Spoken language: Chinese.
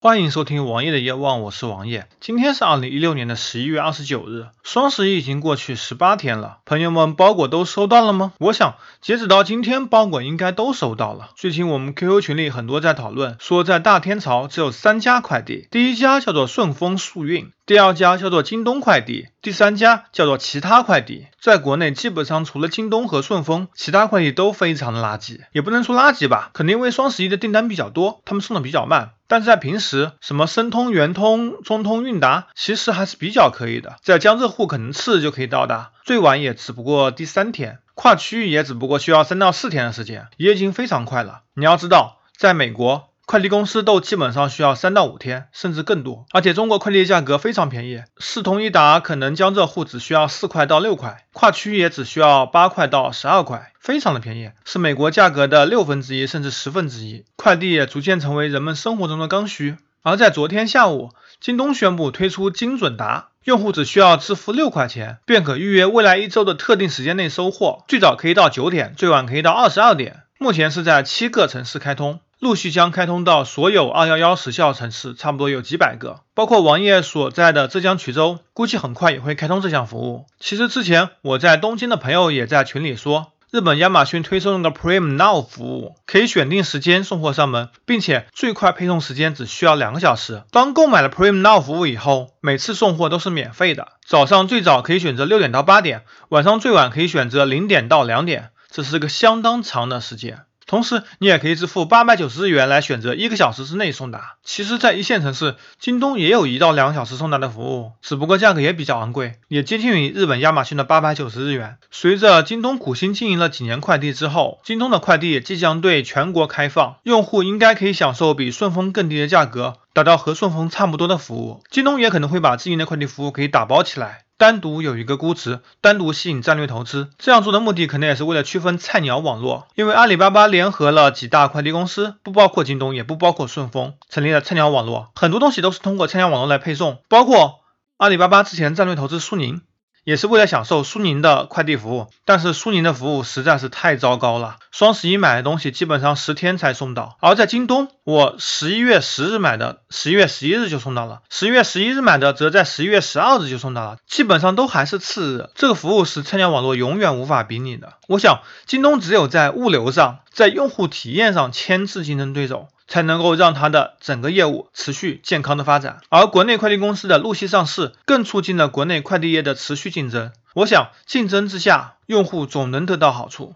欢迎收听王爷的夜望，我是王爷。今天是二零一六年的十一月二十九日，双十一已经过去十八天了，朋友们包裹都收到了吗？我想截止到今天，包裹应该都收到了。最近我们 QQ 群里很多在讨论，说在大天朝只有三家快递，第一家叫做顺丰速运。第二家叫做京东快递，第三家叫做其他快递。在国内，基本上除了京东和顺丰，其他快递都非常的垃圾，也不能说垃圾吧，可能因为双十一的订单比较多，他们送的比较慢。但是在平时，什么申通、圆通、中通、韵达，其实还是比较可以的，在江浙沪可能次日就可以到达，最晚也只不过第三天，跨区域也只不过需要三到四天的时间，也已经非常快了。你要知道，在美国。快递公司都基本上需要三到五天，甚至更多。而且中国快递价格非常便宜，四通一达可能江浙沪只需要四块到六块，跨区也只需要八块到十二块，非常的便宜，是美国价格的六分之一甚至十分之一。快递也逐渐成为人们生活中的刚需。而在昨天下午，京东宣布推出精准达，用户只需要支付六块钱，便可预约未来一周的特定时间内收货，最早可以到九点，最晚可以到二十二点。目前是在七个城市开通。陆续将开通到所有二幺幺时效城市，差不多有几百个，包括王爷所在的浙江衢州，估计很快也会开通这项服务。其实之前我在东京的朋友也在群里说，日本亚马逊推送的 Prime Now 服务，可以选定时间送货上门，并且最快配送时间只需要两个小时。当购买了 Prime Now 服务以后，每次送货都是免费的。早上最早可以选择六点到八点，晚上最晚可以选择零点到两点，这是个相当长的时间。同时，你也可以支付八百九十日元来选择一个小时之内送达。其实，在一线城市，京东也有一到两个小时送达的服务，只不过价格也比较昂贵，也接近于日本亚马逊的八百九十日元。随着京东苦心经营了几年快递之后，京东的快递即将对全国开放，用户应该可以享受比顺丰更低的价格，达到和顺丰差不多的服务。京东也可能会把自营的快递服务给打包起来。单独有一个估值，单独吸引战略投资，这样做的目的可能也是为了区分菜鸟网络。因为阿里巴巴联合了几大快递公司，不包括京东，也不包括顺丰，成立了菜鸟网络，很多东西都是通过菜鸟网络来配送，包括阿里巴巴之前战略投资苏宁。也是为了享受苏宁的快递服务，但是苏宁的服务实在是太糟糕了。双十一买的东西基本上十天才送到，而在京东，我十一月十日买的，十一月十一日就送到了；十一月十一日买的，则在十一月十二日就送到了，基本上都还是次日。这个服务是菜鸟网络永远无法比拟的。我想，京东只有在物流上，在用户体验上牵制竞争对手。才能够让它的整个业务持续健康的发展，而国内快递公司的陆续上市，更促进了国内快递业的持续竞争。我想，竞争之下，用户总能得到好处。